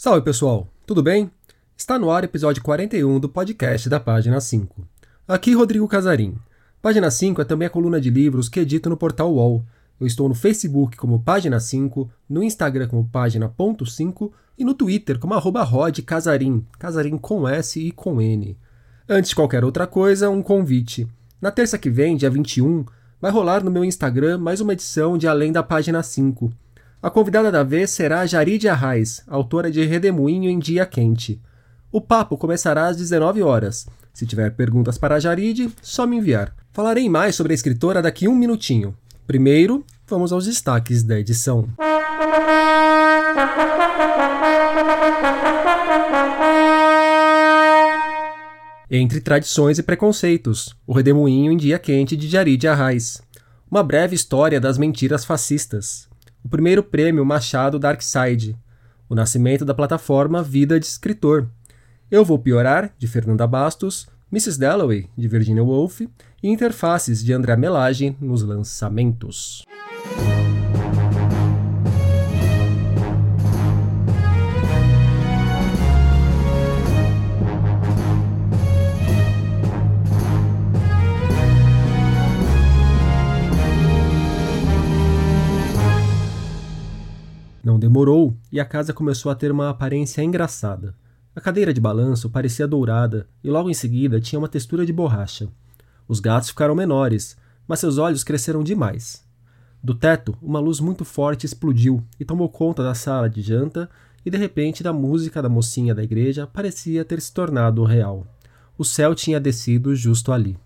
Salve pessoal, tudo bem? Está no ar o episódio 41 do podcast da Página 5. Aqui Rodrigo Casarim. Página 5 é também a coluna de livros que edito no portal UOL. Eu estou no Facebook como Página 5, no Instagram como Página.5 e no Twitter como arroba Rod Casarim, Casarim com S e com N. Antes de qualquer outra coisa, um convite. Na terça que vem, dia 21, vai rolar no meu Instagram mais uma edição de Além da Página 5. A convidada da vez será Jaride Arraes, autora de Redemoinho em Dia Quente. O papo começará às 19 horas. Se tiver perguntas para a Jaride, só me enviar. Falarei mais sobre a escritora daqui um minutinho. Primeiro, vamos aos destaques da edição. Entre tradições e preconceitos, o Redemoinho em Dia Quente de Jaride Arraes. Uma breve história das mentiras fascistas o primeiro prêmio Machado Darkside, o nascimento da plataforma Vida de Escritor, Eu Vou Piorar, de Fernanda Bastos, Mrs. Dalloway, de Virginia Woolf, e Interfaces, de André Melage, nos lançamentos. Não demorou e a casa começou a ter uma aparência engraçada. A cadeira de balanço parecia dourada e logo em seguida tinha uma textura de borracha. Os gatos ficaram menores, mas seus olhos cresceram demais. Do teto, uma luz muito forte explodiu e tomou conta da sala de janta, e de repente da música da mocinha da igreja parecia ter se tornado real. O céu tinha descido justo ali.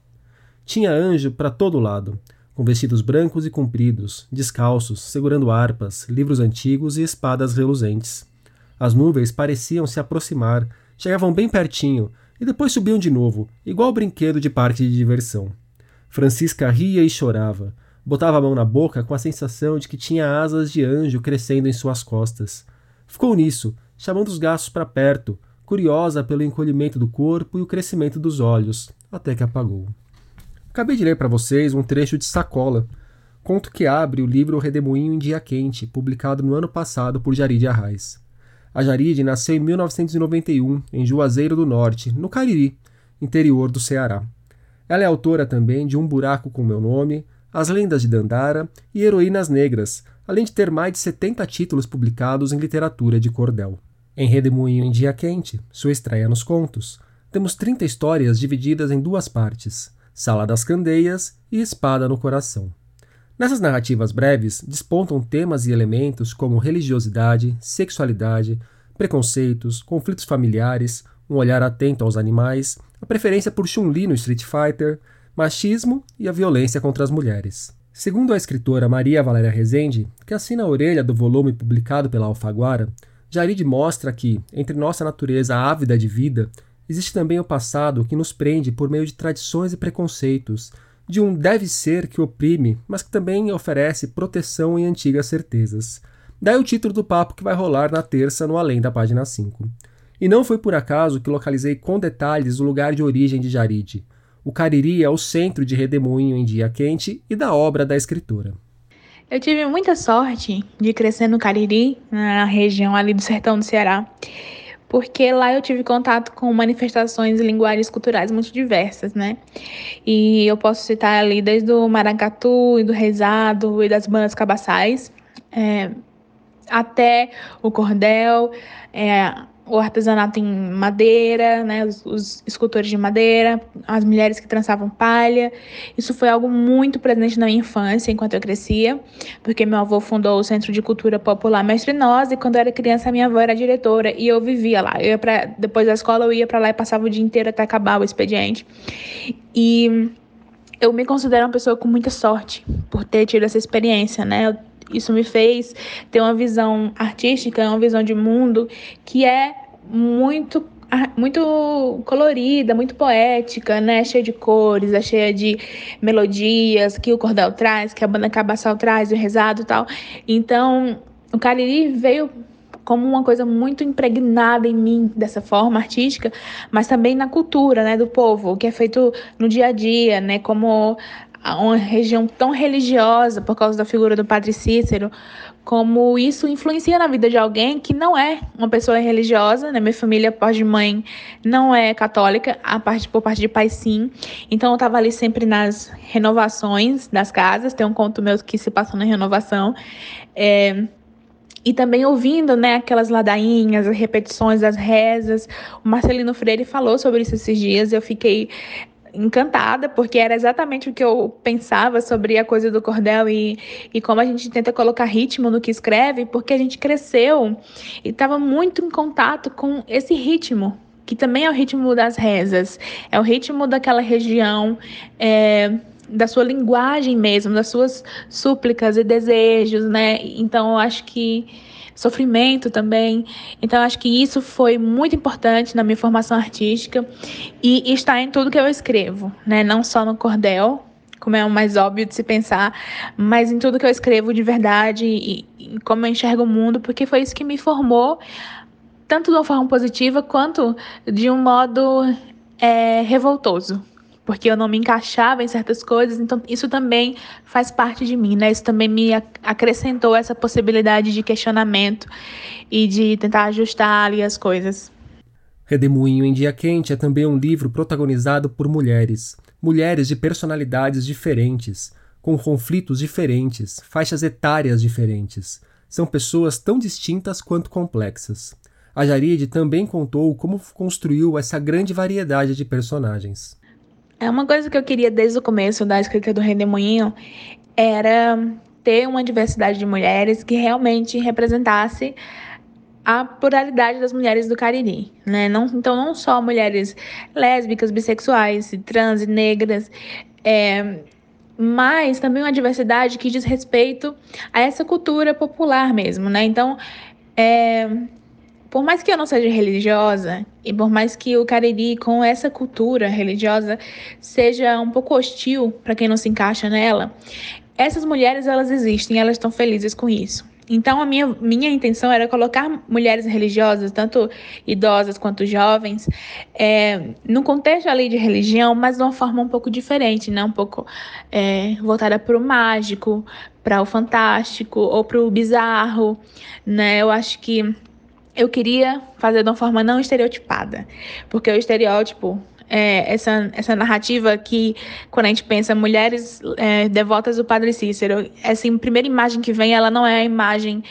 Tinha anjo para todo lado, com vestidos brancos e compridos, descalços, segurando harpas, livros antigos e espadas reluzentes. As nuvens pareciam se aproximar, chegavam bem pertinho e depois subiam de novo, igual brinquedo de parque de diversão. Francisca ria e chorava, botava a mão na boca com a sensação de que tinha asas de anjo crescendo em suas costas. Ficou nisso, chamando os gastos para perto, curiosa pelo encolhimento do corpo e o crescimento dos olhos, até que apagou. Acabei de ler para vocês um trecho de Sacola, conto que abre o livro Redemoinho em Dia Quente, publicado no ano passado por Jaride Arraes. A Jaride nasceu em 1991, em Juazeiro do Norte, no Cariri, interior do Ceará. Ela é autora também de Um Buraco com Meu Nome, As Lendas de Dandara e Heroínas Negras, além de ter mais de 70 títulos publicados em literatura de cordel. Em Redemoinho em Dia Quente, sua estreia nos contos, temos 30 histórias divididas em duas partes. Sala das Candeias e Espada no Coração. Nessas narrativas breves despontam temas e elementos como religiosidade, sexualidade, preconceitos, conflitos familiares, um olhar atento aos animais, a preferência por Chun-Li no Street Fighter, machismo e a violência contra as mulheres. Segundo a escritora Maria Valéria Rezende, que assina a orelha do volume publicado pela Alfaguara, Jarid mostra que, entre nossa natureza ávida de vida existe também o passado que nos prende por meio de tradições e preconceitos, de um deve ser que oprime, mas que também oferece proteção em antigas certezas. Daí o título do papo que vai rolar na terça no Além da página 5. E não foi por acaso que localizei com detalhes o lugar de origem de Jaride. O Cariri é o centro de redemoinho em dia quente e da obra da escritora. Eu tive muita sorte de crescer no Cariri, na região ali do sertão do Ceará porque lá eu tive contato com manifestações e linguagens culturais muito diversas, né? E eu posso citar ali desde o maracatu e do rezado e das bandas cabaçais, é, até o cordel, é, o artesanato em madeira, né, os, os, escultores de madeira, as mulheres que trançavam palha. Isso foi algo muito presente na minha infância, enquanto eu crescia, porque meu avô fundou o Centro de Cultura Popular Mestre Nós, e quando eu era criança, minha avó era diretora, e eu vivia lá. Eu ia pra, depois da escola, eu ia para lá e passava o dia inteiro até acabar o expediente. E eu me considero uma pessoa com muita sorte por ter tido essa experiência, né? Isso me fez ter uma visão artística, uma visão de mundo que é muito muito colorida, muito poética, né? Cheia de cores, é cheia de melodias que o cordel traz, que a banda cabaçal traz, o rezado e tal. Então, o Cariri veio como uma coisa muito impregnada em mim dessa forma artística, mas também na cultura, né, do povo, o que é feito no dia a dia, né, como uma região tão religiosa por causa da figura do Padre Cícero, como isso influencia na vida de alguém que não é uma pessoa religiosa, né? Minha família, por de mãe, não é católica, a parte por parte de pai sim. Então eu estava ali sempre nas renovações das casas, tem um conto meu que se passou na renovação. É, e também ouvindo, né, aquelas ladainhas, as repetições das rezas. O Marcelino Freire falou sobre isso esses dias, eu fiquei encantada, porque era exatamente o que eu pensava sobre a coisa do cordel e, e como a gente tenta colocar ritmo no que escreve, porque a gente cresceu e estava muito em contato com esse ritmo, que também é o ritmo das rezas, é o ritmo daquela região. É, da sua linguagem mesmo, das suas súplicas e desejos, né? Então eu acho que sofrimento também. Então, acho que isso foi muito importante na minha formação artística e está em tudo que eu escrevo, né? Não só no cordel, como é o mais óbvio de se pensar, mas em tudo que eu escrevo de verdade e, e como eu enxergo o mundo, porque foi isso que me formou, tanto de uma forma positiva quanto de um modo é, revoltoso porque eu não me encaixava em certas coisas, então isso também faz parte de mim, né? Isso também me acrescentou essa possibilidade de questionamento e de tentar ajustar ali as coisas. Redemoinho em Dia Quente é também um livro protagonizado por mulheres, mulheres de personalidades diferentes, com conflitos diferentes, faixas etárias diferentes. São pessoas tão distintas quanto complexas. A Jarid também contou como construiu essa grande variedade de personagens. É uma coisa que eu queria desde o começo da escrita do Redemoinho era ter uma diversidade de mulheres que realmente representasse a pluralidade das mulheres do Cariri, né? Não, então não só mulheres lésbicas, bissexuais, trans negras, é, mas também uma diversidade que diz respeito a essa cultura popular mesmo, né? Então, é, por mais que eu não seja religiosa, e por mais que o Cariri, com essa cultura religiosa, seja um pouco hostil para quem não se encaixa nela, essas mulheres elas existem, elas estão felizes com isso. Então a minha, minha intenção era colocar mulheres religiosas, tanto idosas quanto jovens, é, no contexto ali de religião, mas de uma forma um pouco diferente, né? Um pouco é, voltada para o mágico, para o fantástico ou para o bizarro, né? Eu acho que eu queria fazer de uma forma não estereotipada, porque o estereótipo é essa, essa narrativa que, quando a gente pensa mulheres é, devotas do Padre Cícero, essa primeira imagem que vem, ela não é a imagem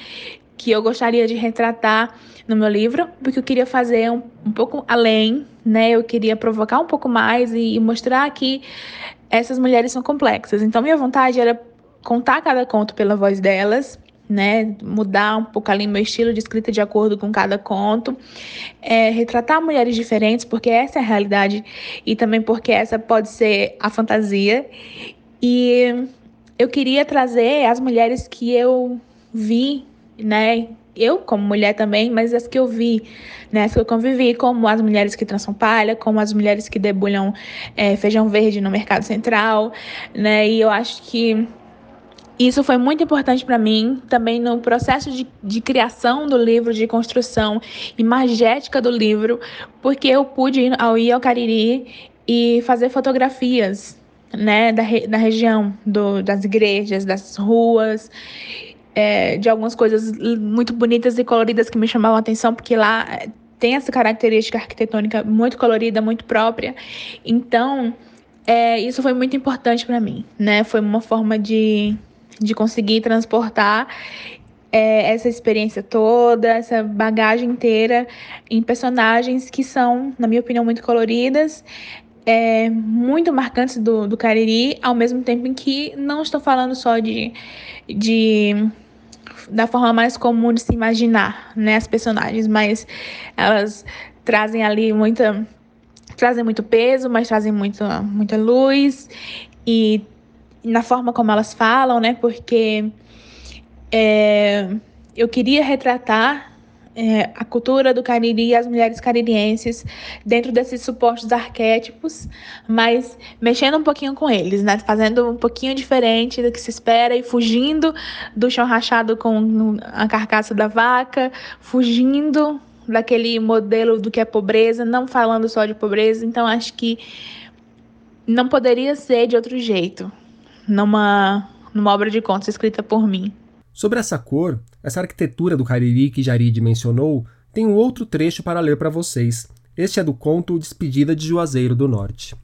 que eu gostaria de retratar no meu livro, porque eu queria fazer um, um pouco além, né? Eu queria provocar um pouco mais e, e mostrar que essas mulheres são complexas. Então, minha vontade era contar cada conto pela voz delas né? Mudar um pouco ali meu estilo de escrita de acordo com cada conto. É, retratar mulheres diferentes, porque essa é a realidade e também porque essa pode ser a fantasia. E eu queria trazer as mulheres que eu vi, né? Eu, como mulher também, mas as que eu vi, né? As que eu convivi, como as mulheres que trançam palha, como as mulheres que debulham é, feijão verde no mercado central, né? E eu acho que isso foi muito importante para mim, também no processo de, de criação do livro, de construção imagética do livro, porque eu pude ir ao ir ao Cariri e fazer fotografias né, da, da região, do, das igrejas, das ruas, é, de algumas coisas muito bonitas e coloridas que me chamavam a atenção, porque lá é, tem essa característica arquitetônica muito colorida, muito própria. Então, é, isso foi muito importante para mim, né? Foi uma forma de de conseguir transportar é, essa experiência toda, essa bagagem inteira em personagens que são, na minha opinião, muito coloridas, é, muito marcantes do, do Cariri, ao mesmo tempo em que não estou falando só de, de da forma mais comum de se imaginar, né, as personagens, mas elas trazem ali muita trazem muito peso, mas trazem muito, muita luz e na forma como elas falam, né? Porque é, eu queria retratar é, a cultura do Cariri e as mulheres caririenses dentro desses supostos arquétipos, mas mexendo um pouquinho com eles, né? Fazendo um pouquinho diferente do que se espera e fugindo do chão rachado com a carcaça da vaca, fugindo daquele modelo do que é pobreza, não falando só de pobreza. Então acho que não poderia ser de outro jeito numa, numa obra de contos escrita por mim. Sobre essa cor, essa arquitetura do Cariri que Jarid mencionou, tem um outro trecho para ler para vocês. Este é do conto Despedida de Juazeiro do Norte.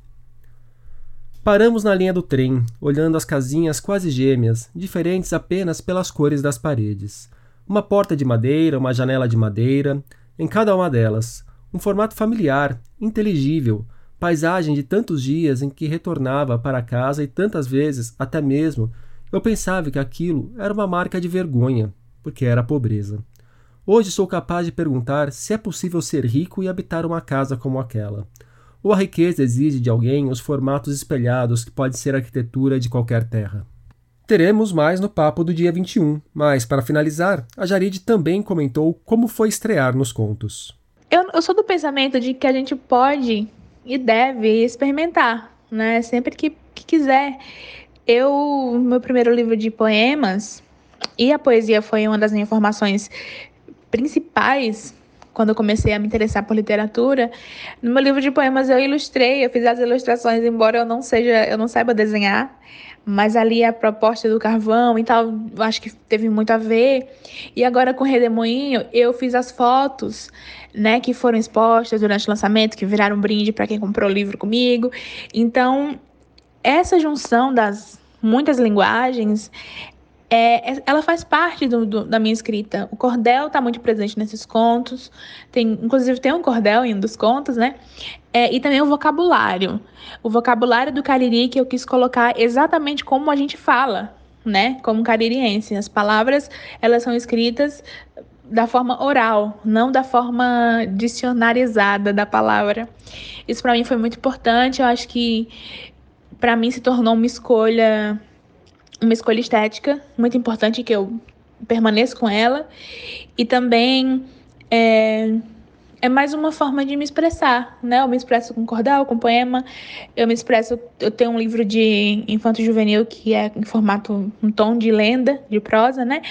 Paramos na linha do trem, olhando as casinhas quase gêmeas, diferentes apenas pelas cores das paredes. Uma porta de madeira, uma janela de madeira, em cada uma delas. Um formato familiar, inteligível, paisagem de tantos dias em que retornava para casa e tantas vezes, até mesmo, eu pensava que aquilo era uma marca de vergonha, porque era pobreza. Hoje sou capaz de perguntar se é possível ser rico e habitar uma casa como aquela ou a riqueza exige de alguém os formatos espelhados que pode ser a arquitetura de qualquer terra. Teremos mais no papo do dia 21, mas para finalizar, a Jarid também comentou como foi estrear nos contos. Eu, eu sou do pensamento de que a gente pode e deve experimentar, né? Sempre que, que quiser. Eu, meu primeiro livro de poemas, e a poesia foi uma das minhas formações principais quando eu comecei a me interessar por literatura, no meu livro de poemas eu ilustrei, eu fiz as ilustrações, embora eu não seja, eu não saiba desenhar, mas ali a proposta do carvão e tal, acho que teve muito a ver. E agora com o Redemoinho, eu fiz as fotos, né, que foram expostas durante o lançamento, que viraram um brinde para quem comprou o livro comigo. Então, essa junção das muitas linguagens é, é, ela faz parte do, do, da minha escrita. O cordel está muito presente nesses contos. Tem, inclusive tem um cordel em um dos contos, né? É, e também o vocabulário. O vocabulário do cariri que eu quis colocar exatamente como a gente fala, né? Como caririense. As palavras, elas são escritas da forma oral, não da forma dicionarizada da palavra. Isso para mim foi muito importante. Eu acho que para mim se tornou uma escolha uma escolha estética muito importante que eu permaneço com ela. E também é, é mais uma forma de me expressar, né? Eu me expresso com cordel, com poema, eu me expresso, eu tenho um livro de infanto juvenil que é em formato, um tom de lenda, de prosa, né?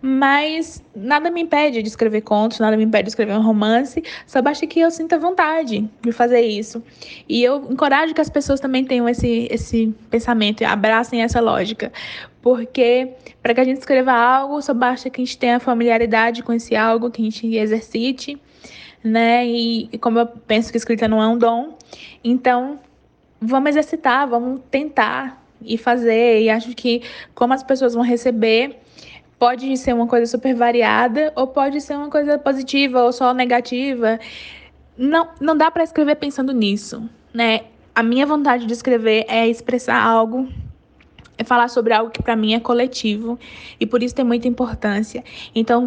Mas nada me impede de escrever contos, nada me impede de escrever um romance, só basta que eu sinta vontade de fazer isso. E eu encorajo que as pessoas também tenham esse, esse pensamento, abracem essa lógica, porque para que a gente escreva algo, só basta que a gente tenha familiaridade com esse algo, que a gente exercite né? E, e como eu penso que escrita não é um dom, então vamos exercitar, vamos tentar e fazer. E acho que como as pessoas vão receber, pode ser uma coisa super variada ou pode ser uma coisa positiva ou só negativa. Não, não dá para escrever pensando nisso, né? A minha vontade de escrever é expressar algo é falar sobre algo que para mim é coletivo e por isso tem muita importância. Então,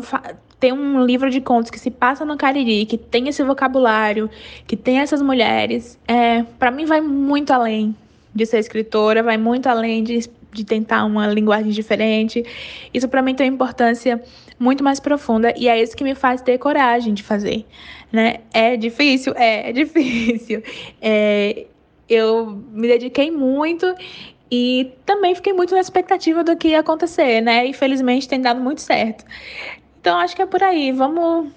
ter um livro de contos que se passa no Cariri, que tem esse vocabulário, que tem essas mulheres, é, para mim vai muito além de ser escritora, vai muito além de, de tentar uma linguagem diferente. Isso para mim tem uma importância muito mais profunda e é isso que me faz ter coragem de fazer, né? É difícil, é, é difícil. É, eu me dediquei muito e também fiquei muito na expectativa do que ia acontecer, né? E felizmente tem dado muito certo. Então acho que é por aí. Vamos,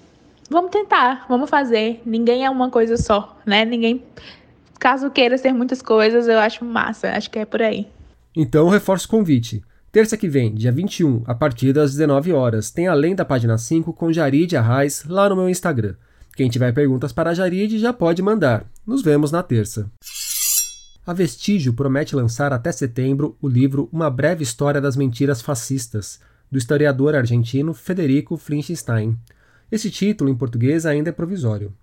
vamos tentar, vamos fazer. Ninguém é uma coisa só, né? Ninguém, caso queira ser muitas coisas, eu acho massa. Acho que é por aí. Então reforço o convite. Terça que vem, dia 21, a partir das 19 horas, tem Além da Página 5 com Jarid Arraes lá no meu Instagram. Quem tiver perguntas para a Jarid já pode mandar. Nos vemos na terça. A Vestígio promete lançar até setembro o livro Uma Breve História das Mentiras Fascistas, do historiador argentino Federico Flinstein. Esse título, em português, ainda é provisório.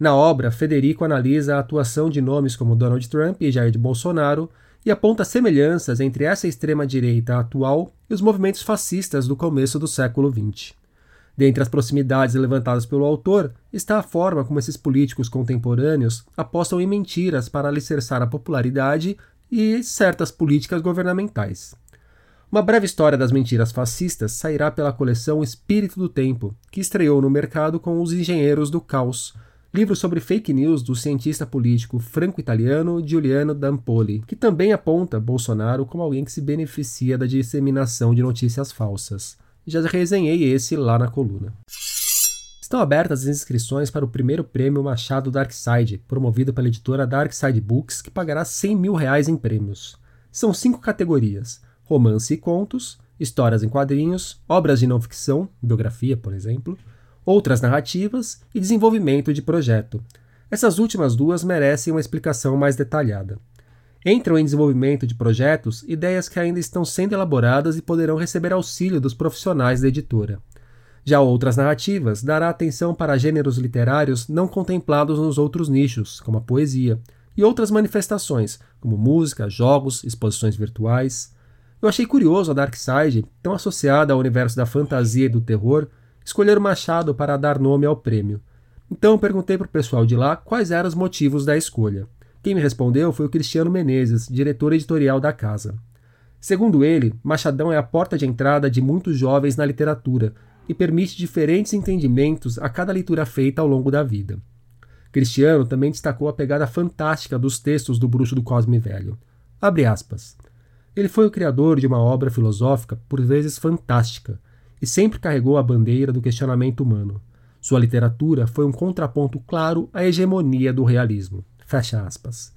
Na obra, Federico analisa a atuação de nomes como Donald Trump e Jair Bolsonaro e aponta semelhanças entre essa extrema-direita atual e os movimentos fascistas do começo do século XX. Dentre as proximidades levantadas pelo autor está a forma como esses políticos contemporâneos apostam em mentiras para alicerçar a popularidade e certas políticas governamentais. Uma breve história das mentiras fascistas sairá pela coleção Espírito do Tempo, que estreou no mercado com Os Engenheiros do Caos, livro sobre fake news do cientista político franco-italiano Giuliano Dampoli, que também aponta Bolsonaro como alguém que se beneficia da disseminação de notícias falsas. Já resenhei esse lá na coluna. Estão abertas as inscrições para o primeiro prêmio Machado Darkside, promovido pela editora Darkside Books, que pagará 100 mil reais em prêmios. São cinco categorias: romance e contos, histórias em quadrinhos, obras de não ficção, biografia, por exemplo, outras narrativas e desenvolvimento de projeto. Essas últimas duas merecem uma explicação mais detalhada. Entram em desenvolvimento de projetos ideias que ainda estão sendo elaboradas e poderão receber auxílio dos profissionais da editora. Já outras narrativas dará atenção para gêneros literários não contemplados nos outros nichos, como a poesia, e outras manifestações, como música, jogos, exposições virtuais. Eu achei curioso a Darkside, tão associada ao universo da fantasia e do terror, escolher o Machado para dar nome ao prêmio. Então perguntei para o pessoal de lá quais eram os motivos da escolha. Quem me respondeu foi o Cristiano Menezes, diretor editorial da casa. Segundo ele, Machadão é a porta de entrada de muitos jovens na literatura e permite diferentes entendimentos a cada leitura feita ao longo da vida. Cristiano também destacou a pegada fantástica dos textos do Bruxo do Cosme Velho. Abre aspas. Ele foi o criador de uma obra filosófica por vezes fantástica e sempre carregou a bandeira do questionamento humano. Sua literatura foi um contraponto claro à hegemonia do realismo. Fecha aspas.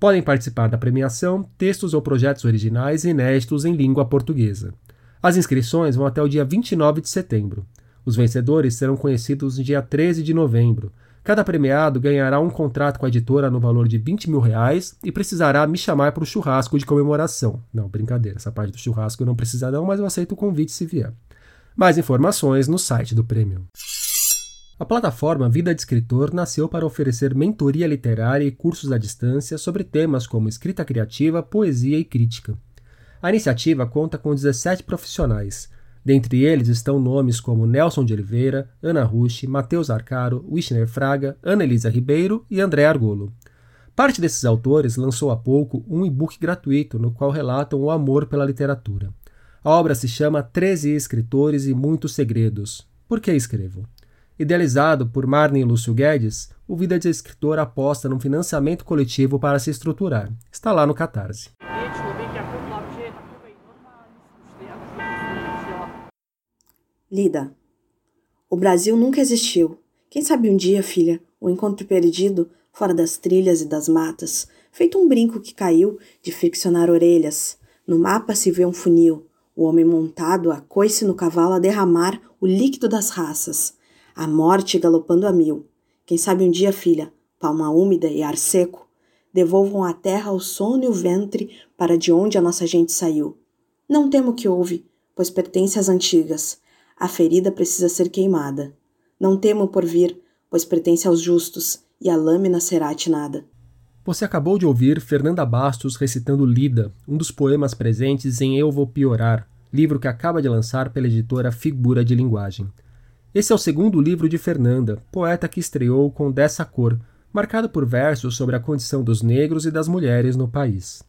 Podem participar da premiação textos ou projetos originais inéditos em língua portuguesa. As inscrições vão até o dia 29 de setembro. Os vencedores serão conhecidos no dia 13 de novembro. Cada premiado ganhará um contrato com a editora no valor de 20 mil reais e precisará me chamar para o churrasco de comemoração. Não, brincadeira, essa parte do churrasco eu não precisa não, mas eu aceito o convite se vier. Mais informações no site do prêmio. A plataforma Vida de Escritor nasceu para oferecer mentoria literária e cursos à distância sobre temas como escrita criativa, poesia e crítica. A iniciativa conta com 17 profissionais. Dentre eles estão nomes como Nelson de Oliveira, Ana Rushi, Matheus Arcaro, Wishner Fraga, Ana Elisa Ribeiro e André Argolo. Parte desses autores lançou há pouco um e-book gratuito no qual relatam o amor pela literatura. A obra se chama Treze Escritores e Muitos Segredos. Por que escrevo? Idealizado por Marne e Lúcio Guedes, o Vida de Escritor aposta num financiamento coletivo para se estruturar. Está lá no Catarse. Lida. O Brasil nunca existiu. Quem sabe um dia, filha, o encontro perdido, fora das trilhas e das matas, feito um brinco que caiu de friccionar orelhas. No mapa se vê um funil, o homem montado a coice no cavalo a derramar o líquido das raças a morte galopando a mil. Quem sabe um dia, filha, palma úmida e ar seco, devolvam a terra o sono e o ventre para de onde a nossa gente saiu. Não temo que houve, pois pertence às antigas. A ferida precisa ser queimada. Não temo por vir, pois pertence aos justos, e a lâmina será atinada. Você acabou de ouvir Fernanda Bastos recitando Lida, um dos poemas presentes em Eu Vou Piorar, livro que acaba de lançar pela editora Figura de Linguagem. Esse é o segundo livro de Fernanda, poeta que estreou com Dessa Cor, marcado por versos sobre a condição dos negros e das mulheres no país.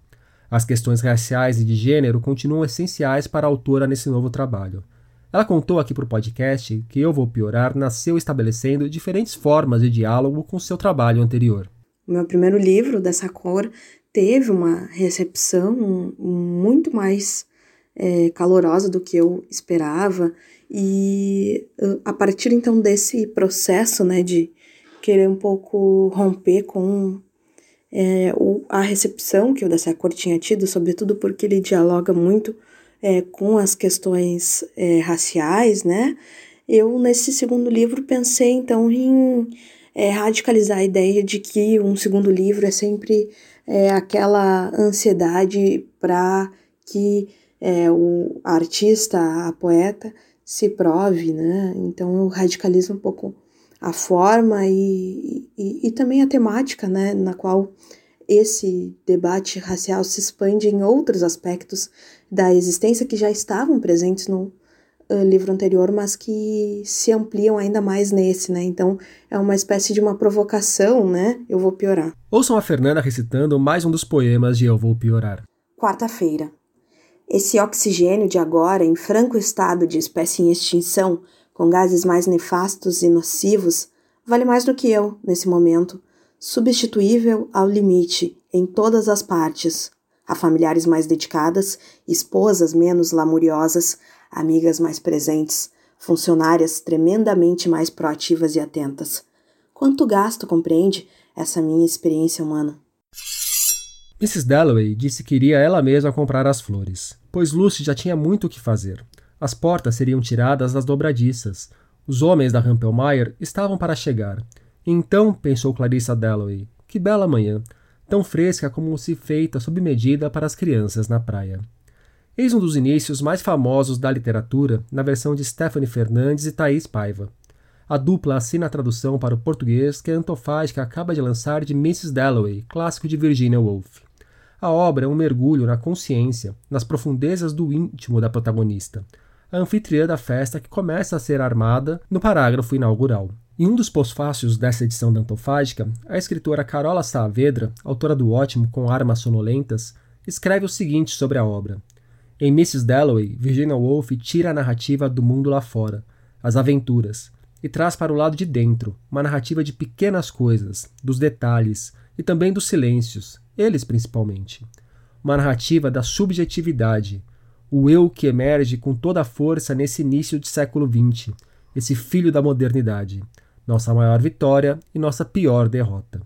As questões raciais e de gênero continuam essenciais para a autora nesse novo trabalho. Ela contou aqui para o podcast que Eu Vou Piorar nasceu estabelecendo diferentes formas de diálogo com seu trabalho anterior. O meu primeiro livro, Dessa Cor, teve uma recepção muito mais é, calorosa do que eu esperava e a partir então desse processo, né, de querer um pouco romper com é, o, a recepção que o Dessa Cor tinha tido, sobretudo porque ele dialoga muito é, com as questões é, raciais, né? Eu, nesse segundo livro, pensei então em é, radicalizar a ideia de que um segundo livro é sempre é, aquela ansiedade para que é, o artista, a poeta, se prove, né? Então eu radicalizo um pouco a forma e, e, e, também a temática, né? Na qual esse debate racial se expande em outros aspectos da existência que já estavam presentes no uh, livro anterior, mas que se ampliam ainda mais nesse, né? Então é uma espécie de uma provocação, né? Eu vou piorar. Ouçam a Fernanda recitando mais um dos poemas de Eu Vou Piorar. Quarta-feira. Esse oxigênio de agora, em franco estado de espécie em extinção, com gases mais nefastos e nocivos, vale mais do que eu, nesse momento, substituível ao limite, em todas as partes. Há familiares mais dedicadas, esposas menos lamuriosas, amigas mais presentes, funcionárias tremendamente mais proativas e atentas. Quanto gasto compreende essa minha experiência humana? Mrs. Dalloway disse que iria ela mesma comprar as flores, pois Lucy já tinha muito o que fazer. As portas seriam tiradas das dobradiças. Os homens da Rampelmeyer estavam para chegar. Então, pensou Clarissa Dalloway, que bela manhã, tão fresca como se feita sob medida para as crianças na praia. Eis um dos inícios mais famosos da literatura na versão de Stephanie Fernandes e Thaís Paiva. A dupla assina a tradução para o português que a Antofágica acaba de lançar de Mrs. Dalloway, clássico de Virginia Woolf. A obra é um mergulho na consciência, nas profundezas do íntimo da protagonista, a anfitriã da festa que começa a ser armada no parágrafo inaugural. Em um dos pós-fácios dessa edição da Antofágica, a escritora Carola Saavedra, autora do ótimo Com Armas Sonolentas, escreve o seguinte sobre a obra. Em Mrs. Dalloway, Virginia Woolf tira a narrativa do mundo lá fora, as aventuras, e traz para o lado de dentro uma narrativa de pequenas coisas, dos detalhes e também dos silêncios, eles principalmente. Uma narrativa da subjetividade, o eu que emerge com toda a força nesse início de século XX, esse filho da modernidade, nossa maior vitória e nossa pior derrota.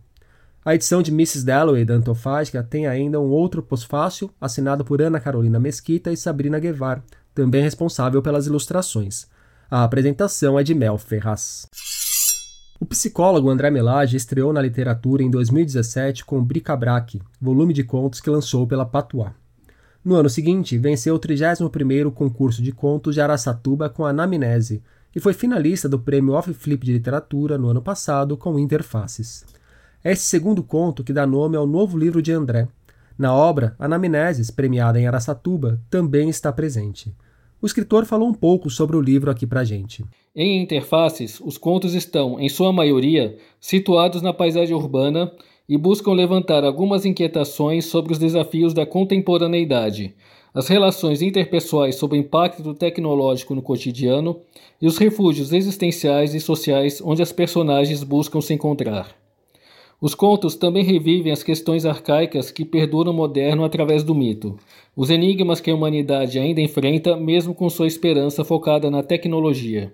A edição de Mrs. Dalloway da Antofágica tem ainda um outro pós-fácil assinado por Ana Carolina Mesquita e Sabrina Guevar, também responsável pelas ilustrações. A apresentação é de Mel Ferraz. O psicólogo André Melage estreou na literatura em 2017 com Bric-a-Brac, volume de contos que lançou pela Patois. No ano seguinte, venceu o 31º concurso de contos de Araçatuba com Anamnese e foi finalista do prêmio Off Flip de Literatura no ano passado com Interfaces. É esse segundo conto que dá nome ao novo livro de André. Na obra, Anamneses, premiada em Araçatuba, também está presente. O escritor falou um pouco sobre o livro aqui pra gente. Em Interfaces, os contos estão, em sua maioria, situados na paisagem urbana e buscam levantar algumas inquietações sobre os desafios da contemporaneidade, as relações interpessoais sob o impacto tecnológico no cotidiano e os refúgios existenciais e sociais onde as personagens buscam se encontrar. Os contos também revivem as questões arcaicas que perduram moderno através do mito, os enigmas que a humanidade ainda enfrenta, mesmo com sua esperança focada na tecnologia.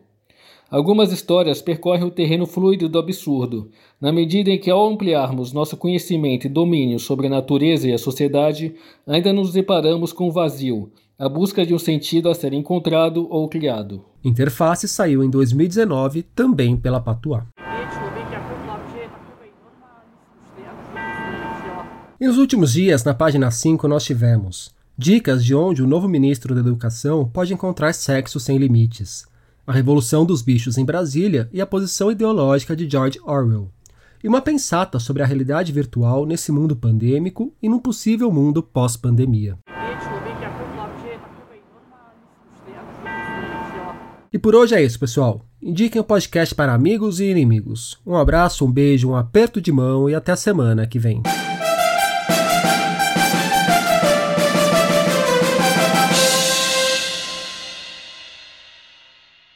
Algumas histórias percorrem o terreno fluido do absurdo, na medida em que, ao ampliarmos nosso conhecimento e domínio sobre a natureza e a sociedade, ainda nos deparamos com o vazio, a busca de um sentido a ser encontrado ou criado. Interface saiu em 2019 também pela Patuá. E nos últimos dias, na página 5, nós tivemos dicas de onde o novo ministro da Educação pode encontrar sexo sem limites, a revolução dos bichos em Brasília e a posição ideológica de George Orwell, e uma pensata sobre a realidade virtual nesse mundo pandêmico e num possível mundo pós-pandemia. E por hoje é isso, pessoal. Indiquem o podcast para amigos e inimigos. Um abraço, um beijo, um aperto de mão e até a semana que vem.